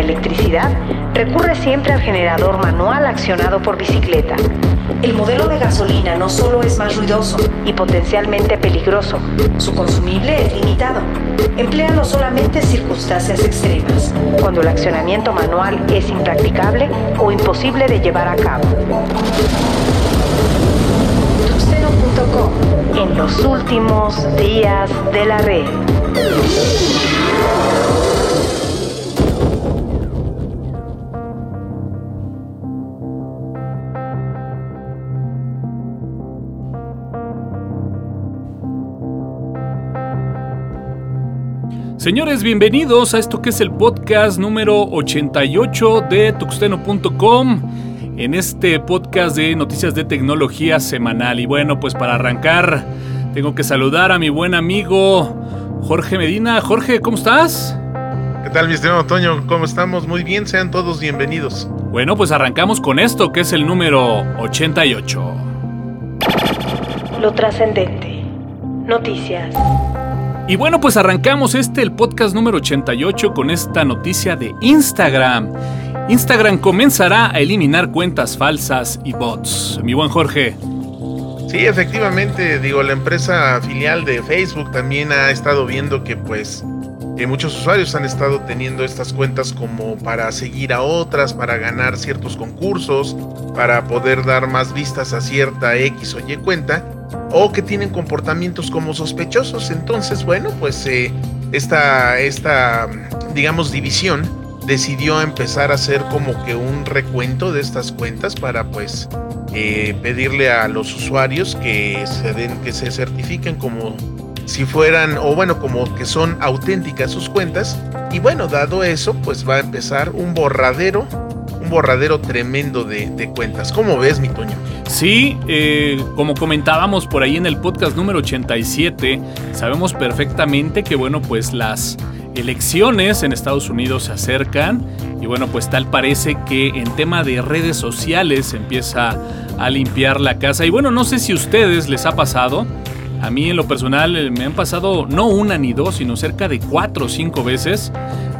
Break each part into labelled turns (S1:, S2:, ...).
S1: electricidad, recurre siempre al generador manual accionado por bicicleta. El modelo de gasolina no solo es más ruidoso y potencialmente peligroso, su consumible es limitado. Empléalo solamente en circunstancias extremas, cuando el accionamiento manual es impracticable o imposible de llevar a cabo. En los últimos días de la red.
S2: Señores, bienvenidos a esto que es el podcast número 88 de tuxteno.com en este podcast de noticias de tecnología semanal. Y bueno, pues para arrancar, tengo que saludar a mi buen amigo Jorge Medina. Jorge, ¿cómo estás?
S3: ¿Qué tal, mi estimado Toño? ¿Cómo estamos? Muy bien, sean todos bienvenidos.
S2: Bueno, pues arrancamos con esto que es el número 88.
S1: Lo trascendente. Noticias.
S2: Y bueno, pues arrancamos este, el podcast número 88, con esta noticia de Instagram. Instagram comenzará a eliminar cuentas falsas y bots. Mi buen Jorge.
S3: Sí, efectivamente, digo, la empresa filial de Facebook también ha estado viendo que pues muchos usuarios han estado teniendo estas cuentas como para seguir a otras, para ganar ciertos concursos, para poder dar más vistas a cierta X o Y cuenta o que tienen comportamientos como sospechosos. Entonces, bueno, pues eh, esta, esta, digamos, división decidió empezar a hacer como que un recuento de estas cuentas para pues eh, pedirle a los usuarios que se den, que se certifiquen como si fueran, o bueno, como que son auténticas sus cuentas. Y bueno, dado eso, pues va a empezar un borradero borradero tremendo de, cuentas. ¿Cómo ves, mi Toño?
S2: Sí, eh, como comentábamos por ahí en el podcast número 87, sabemos perfectamente que, bueno, pues las elecciones en Estados Unidos se acercan y bueno, pues tal parece que en tema de redes sociales empieza a limpiar la casa. Y bueno, no sé si a ustedes les ha pasado. A mí en lo personal eh, me han pasado no una ni dos, sino cerca de cuatro o cinco veces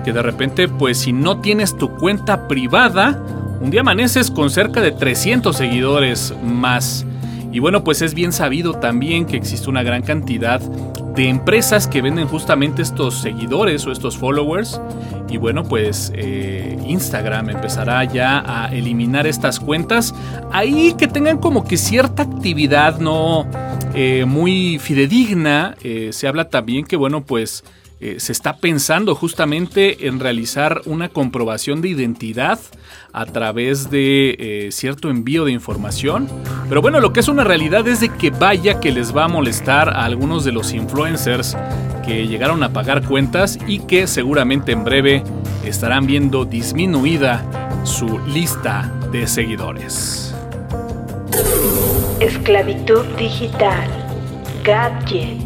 S2: que de repente pues si no tienes tu cuenta privada, un día amaneces con cerca de 300 seguidores más. Y bueno, pues es bien sabido también que existe una gran cantidad de empresas que venden justamente estos seguidores o estos followers. Y bueno, pues eh, Instagram empezará ya a eliminar estas cuentas. Ahí que tengan como que cierta actividad no eh, muy fidedigna. Eh, se habla también que bueno, pues eh, se está pensando justamente en realizar una comprobación de identidad a través de eh, cierto envío de información. Pero bueno, lo que es una realidad es de que vaya que les va a molestar a algunos de los influencers que llegaron a pagar cuentas y que seguramente en breve estarán viendo disminuida su lista de seguidores.
S1: Esclavitud digital. Gadgets.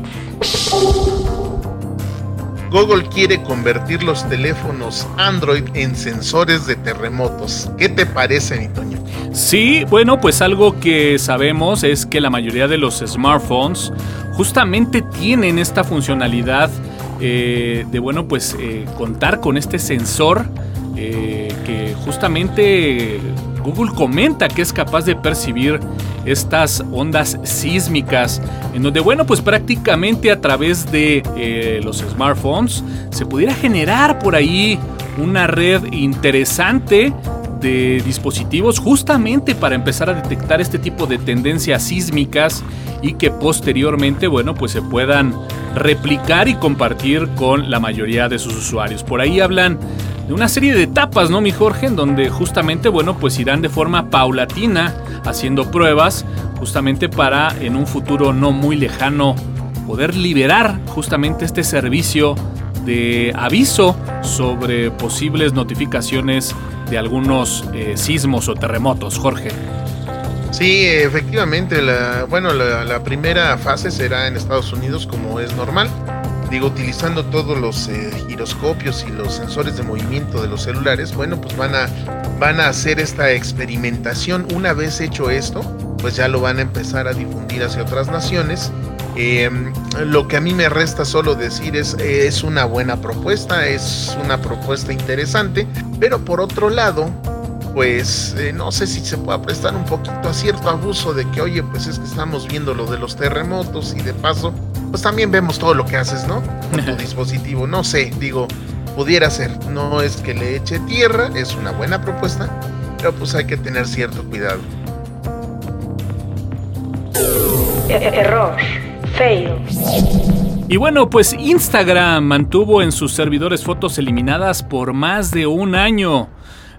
S3: Google quiere convertir los teléfonos Android en sensores de terremotos. ¿Qué te parece, mi Toño?
S2: Sí, bueno, pues algo que sabemos es que la mayoría de los smartphones justamente tienen esta funcionalidad eh, de, bueno, pues eh, contar con este sensor eh, que justamente Google comenta que es capaz de percibir estas ondas sísmicas, en donde, bueno, pues prácticamente a través de eh, los smartphones se pudiera generar por ahí una red interesante de dispositivos justamente para empezar a detectar este tipo de tendencias sísmicas y que posteriormente, bueno, pues se puedan replicar y compartir con la mayoría de sus usuarios. Por ahí hablan de una serie de etapas, ¿no, mi Jorge? En donde justamente, bueno, pues irán de forma paulatina haciendo pruebas, justamente para en un futuro no muy lejano poder liberar justamente este servicio de aviso sobre posibles notificaciones de algunos eh, sismos o terremotos, Jorge.
S3: Sí, efectivamente, la, bueno, la primera fase será en Estados Unidos como es normal digo, utilizando todos los eh, giroscopios y los sensores de movimiento de los celulares, bueno, pues van a, van a hacer esta experimentación. Una vez hecho esto, pues ya lo van a empezar a difundir hacia otras naciones Em, lo que a mí me resta solo decir es, es una buena propuesta, es una propuesta interesante, pero por otro lado, pues eh, no sé si se pueda prestar un poquito a cierto abuso de que, oye, pues es que estamos viendo lo de los terremotos y de paso, pues también vemos todo lo que haces, ¿no? Con tu dispositivo, no sé, digo, pudiera ser, no es que le eche tierra, es una buena propuesta, pero pues hay que tener cierto cuidado.
S1: Error. Fail.
S2: Y bueno, pues Instagram mantuvo en sus servidores fotos eliminadas por más de un año.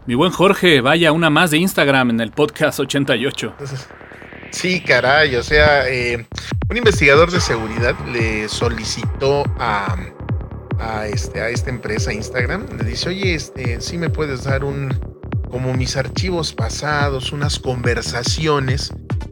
S2: Mi buen Jorge, vaya una más de Instagram en el podcast 88.
S3: Sí, caray, o sea, eh, un investigador de seguridad le solicitó a, a, este, a esta empresa Instagram, le dice, oye, este, si me puedes dar un, como mis archivos pasados, unas conversaciones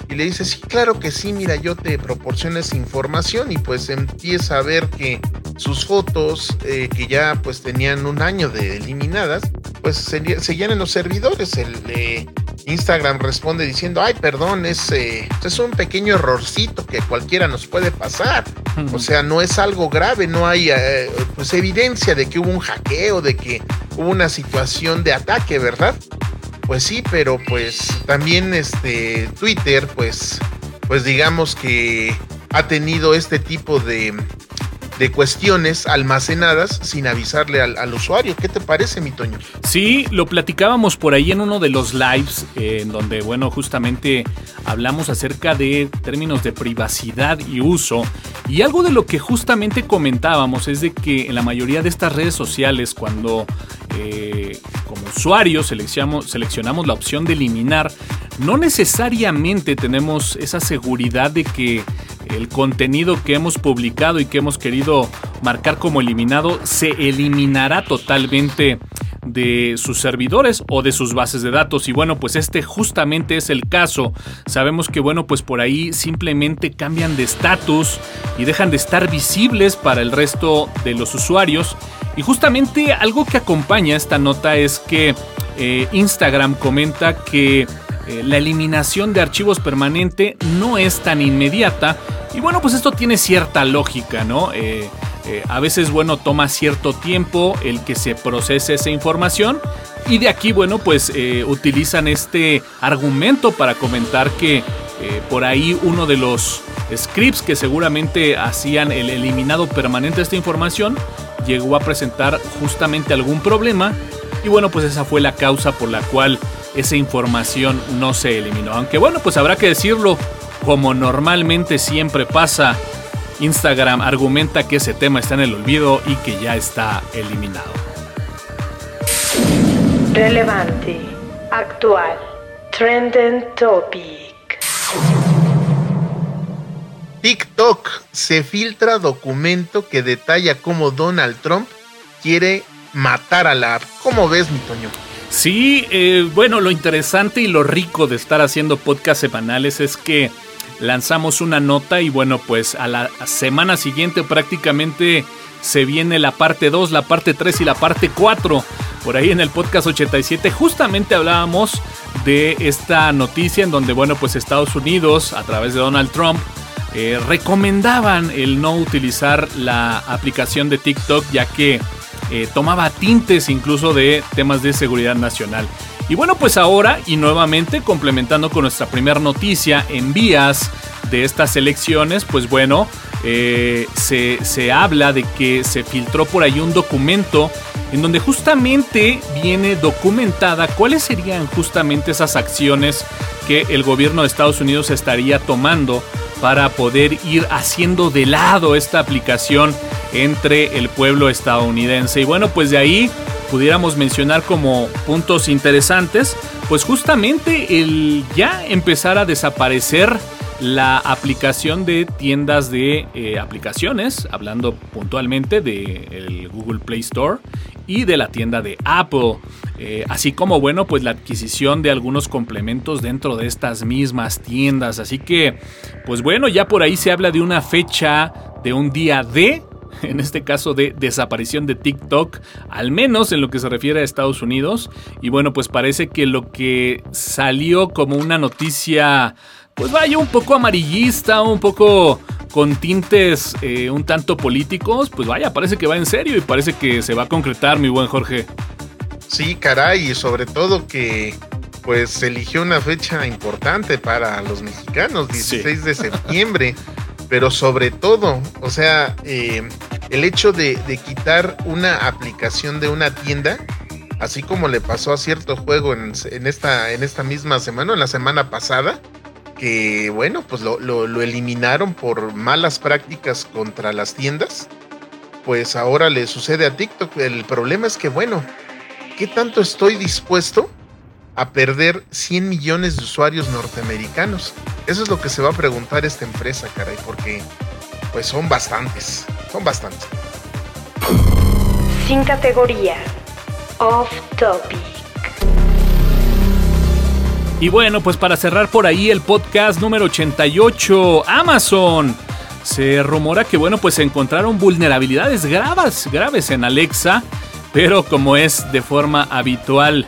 S3: y le dice, sí, claro que sí, mira, yo te proporciono esa información y pues empieza a ver que sus fotos, eh, que ya pues tenían un año de eliminadas, pues seguían en los servidores. El eh, Instagram responde diciendo, ay, perdón, es, eh, es un pequeño errorcito que cualquiera nos puede pasar. O sea, no es algo grave, no hay pues evidencia de que hubo un hackeo, de que hubo una situación de ataque, ¿verdad? Pues sí, pero pues también este Twitter, pues, pues digamos que ha tenido este tipo de, de cuestiones almacenadas sin avisarle al, usuario. ¿Qué te parece, mi Toño?
S2: Sí, lo platicábamos por ahí en uno de los lives, eh, en donde, bueno, justamente hablamos acerca de términos de privacidad y uso. Y algo de lo que justamente comentábamos es de que en la mayoría de estas redes sociales, cuando eh, como usuarios seleccionamos, seleccionamos la opción de eliminar, no necesariamente tenemos esa seguridad de que el contenido que hemos publicado y que hemos querido marcar como eliminado se eliminará totalmente de sus servidores o de sus bases de datos. Y bueno, pues este justamente es el caso. Sabemos que bueno, pues por ahí simplemente cambian de estatus y dejan de estar visibles para el resto de los usuarios. Y justamente algo que acompaña esta nota es que eh, Instagram comenta que eh, la eliminación de archivos permanente no es tan inmediata. Y bueno, pues esto tiene cierta lógica, ¿no? Eh, eh, a veces, bueno, toma cierto tiempo el que se procese esa información y de aquí, bueno, pues utilizan este argumento para comentar que por ahí uno de los scripts que seguramente hacían el eliminado permanente de esta información llegó a presentar justamente algún problema y bueno, pues esa fue la causa por la cual esa información no se eliminó. Aunque bueno, pues habrá que decirlo, como normalmente siempre pasa, Instagram argumenta que ese tema está en el olvido y que ya está eliminado.
S1: Relevante, actual, trending topic.
S3: TikTok se filtra documento que detalla cómo Donald Trump quiere matar a la app. ¿Cómo ves, mi Toño?
S2: Sí, eh, bueno, lo interesante y lo rico de estar haciendo podcast semanales es que lanzamos una nota y bueno, pues a la semana siguiente prácticamente se viene la parte 2, la parte 3 y la parte 4. Por ahí en el podcast 87 justamente hablábamos de esta noticia en donde bueno, pues Estados Unidos a través de Donald Trump eh, recomendaban el no utilizar la aplicación de TikTok ya que eh, tomaba tintes incluso de temas de seguridad nacional. Y bueno, pues ahora y nuevamente complementando con nuestra primera noticia en vías de estas elecciones, pues bueno, eh, se, se habla de que se filtró por ahí un documento en donde justamente viene documentada cuáles serían justamente esas acciones que el gobierno de Estados Unidos estaría tomando para poder ir haciendo de lado esta aplicación entre el pueblo estadounidense. Y bueno, pues de ahí pudiéramos mencionar como puntos interesantes, pues justamente el ya empezar a desaparecer la aplicación de tiendas de eh, aplicaciones, hablando puntualmente del Google Play Store y de la tienda de Apple, eh, así como bueno, pues la adquisición de algunos complementos dentro de estas mismas tiendas, así que, pues bueno, ya por ahí se habla de una fecha de un día de en este caso de desaparición de TikTok, al menos en lo que se refiere a Estados Unidos. Y bueno, pues parece que lo que salió como una noticia, pues vaya un poco amarillista, un poco con tintes eh, un tanto políticos, pues vaya, parece que va en serio y parece que se va a concretar, mi buen Jorge.
S3: Sí, caray, y sobre todo que pues se eligió una fecha importante para los mexicanos, 16 de septiembre, pero sobre todo, o sea, eh, el hecho de, quitar una aplicación de una tienda, así como le pasó a cierto juego en, esta, en esta misma semana, en la semana pasada, que bueno, pues lo, lo, eliminaron por malas prácticas contra las tiendas, pues ahora le sucede a TikTok. El problema es que, bueno, ¿qué tanto estoy dispuesto a perder 100 millones de usuarios norteamericanos? Eso es lo que se va a preguntar esta empresa, caray, porque pues son bastantes, son bastantes.
S1: Sin categoría. Off topic.
S2: Y bueno, pues para cerrar por ahí el podcast número 88, Amazon. Se rumora que bueno, pues se encontraron vulnerabilidades graves, graves en Alexa, pero como es de forma habitual,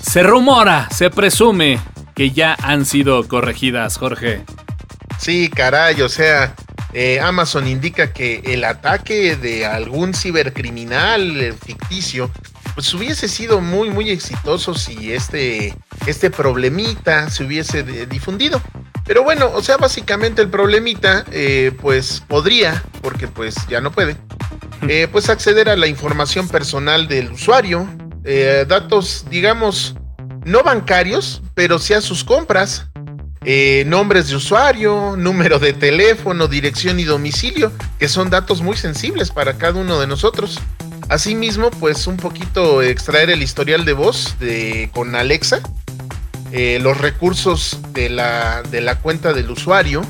S2: se rumora, se presume que ya han sido corregidas, Jorge.
S3: Sí, caray, o sea, eh, Amazon indica que el ataque de algún cibercriminal eh, ficticio pues hubiese sido muy muy exitoso si este este problemita se hubiese difundido. Pero bueno o sea básicamente el problemita eh, pues podría porque pues ya no puede pues acceder a la información personal del usuario. Datos digamos no bancarios pero sí a sus compras eh, nombres de usuario, número de teléfono, dirección y domicilio, que son datos muy sensibles para cada uno de nosotros. Asimismo, pues un poquito extraer el historial de voz de, con Alexa, eh, los recursos de la, de la cuenta del usuario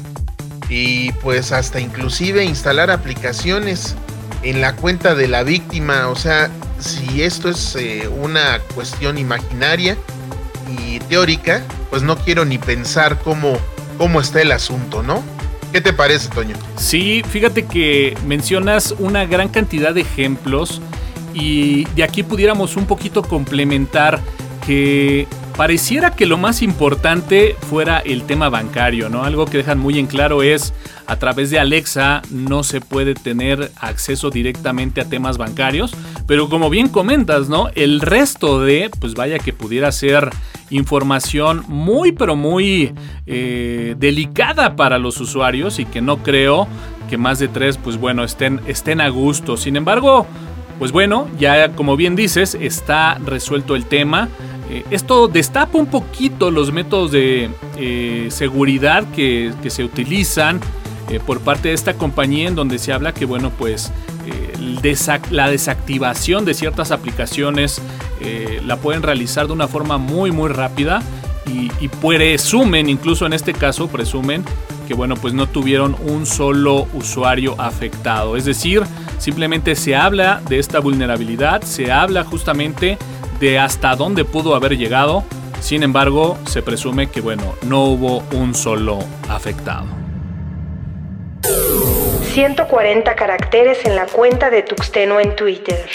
S3: y pues hasta inclusive instalar aplicaciones en la cuenta de la víctima. O sea, si esto es eh, una cuestión imaginaria teórica, pues no quiero ni pensar cómo, cómo está el asunto, ¿no? ¿Qué te parece, Toño?
S2: Sí, fíjate que mencionas una gran cantidad de ejemplos y de aquí pudiéramos un poquito complementar que pareciera que lo más importante fuera el tema bancario, ¿no? Algo que dejan muy en claro es a través de Alexa no se puede tener acceso directamente a temas bancarios, pero como bien comentas, ¿no? El resto de, pues vaya que pudiera ser información muy, pero muy eh, delicada para los usuarios y que no creo que más de tres, pues bueno, estén, estén a gusto. Sin embargo, pues bueno, ya como bien dices, está resuelto el tema. Eh, esto destapa un poquito los métodos de eh, seguridad que, se utilizan eh, por parte de esta compañía en donde se habla que bueno pues la desactivación de ciertas aplicaciones la pueden realizar de una forma muy muy rápida y, y, presumen, incluso en este caso presumen que bueno pues no tuvieron un solo usuario afectado. Es decir, simplemente se habla de esta vulnerabilidad, se habla justamente de hasta dónde pudo haber llegado. Sin embargo, se presume que bueno, no hubo un solo afectado.
S1: 140 caracteres en la cuenta de Tuxteno en Twitter.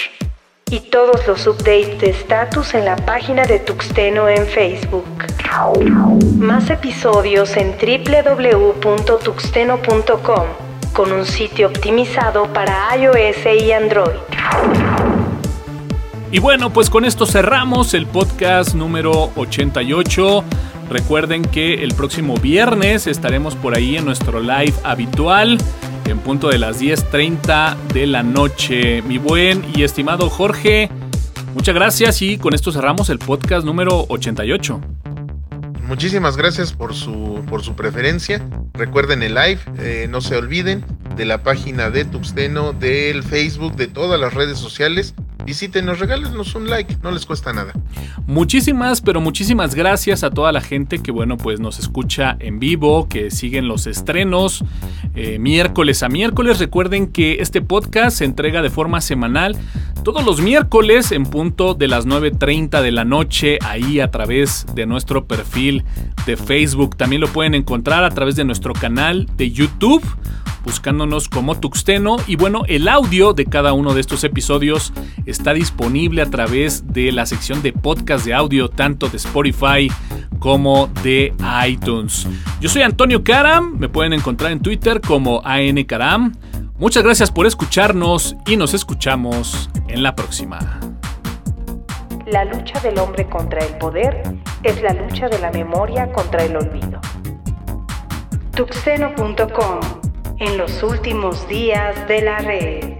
S1: Y todos los updates de status en la página de Tuxteno en Facebook. Más episodios en www.tuxteno.com con un sitio optimizado para iOS y Android.
S2: Y bueno, pues con esto cerramos el podcast número 88. Recuerden que el próximo viernes estaremos por ahí en nuestro live habitual en punto de las 10.30 de la noche. Mi buen y estimado Jorge, muchas gracias y con esto cerramos el podcast número 88.
S3: Muchísimas gracias por su, por su preferencia. Recuerden el live, eh, no se olviden de la página de Tuxteno, del Facebook, de todas las redes sociales visítenos, regálenos un like, no les cuesta nada.
S2: Muchísimas, pero muchísimas gracias a toda la gente que, bueno, pues nos escucha en vivo, que siguen los estrenos eh, miércoles a miércoles. Recuerden que este podcast se entrega de forma semanal todos los miércoles en punto de las 9.30 de la noche, ahí a través de nuestro perfil de Facebook. También lo pueden encontrar a través de nuestro canal de YouTube buscándonos como Tuxteno. Y bueno, el audio de cada uno de estos episodios está disponible a través de la sección de podcast de audio, tanto de Spotify como de iTunes. Yo soy Antonio Karam, me pueden encontrar en Twitter como AN Karam. Muchas gracias por escucharnos y nos escuchamos en la próxima.
S1: La lucha del hombre contra el poder es la lucha de la memoria contra el olvido. Tuxeno.com En los últimos días de la red.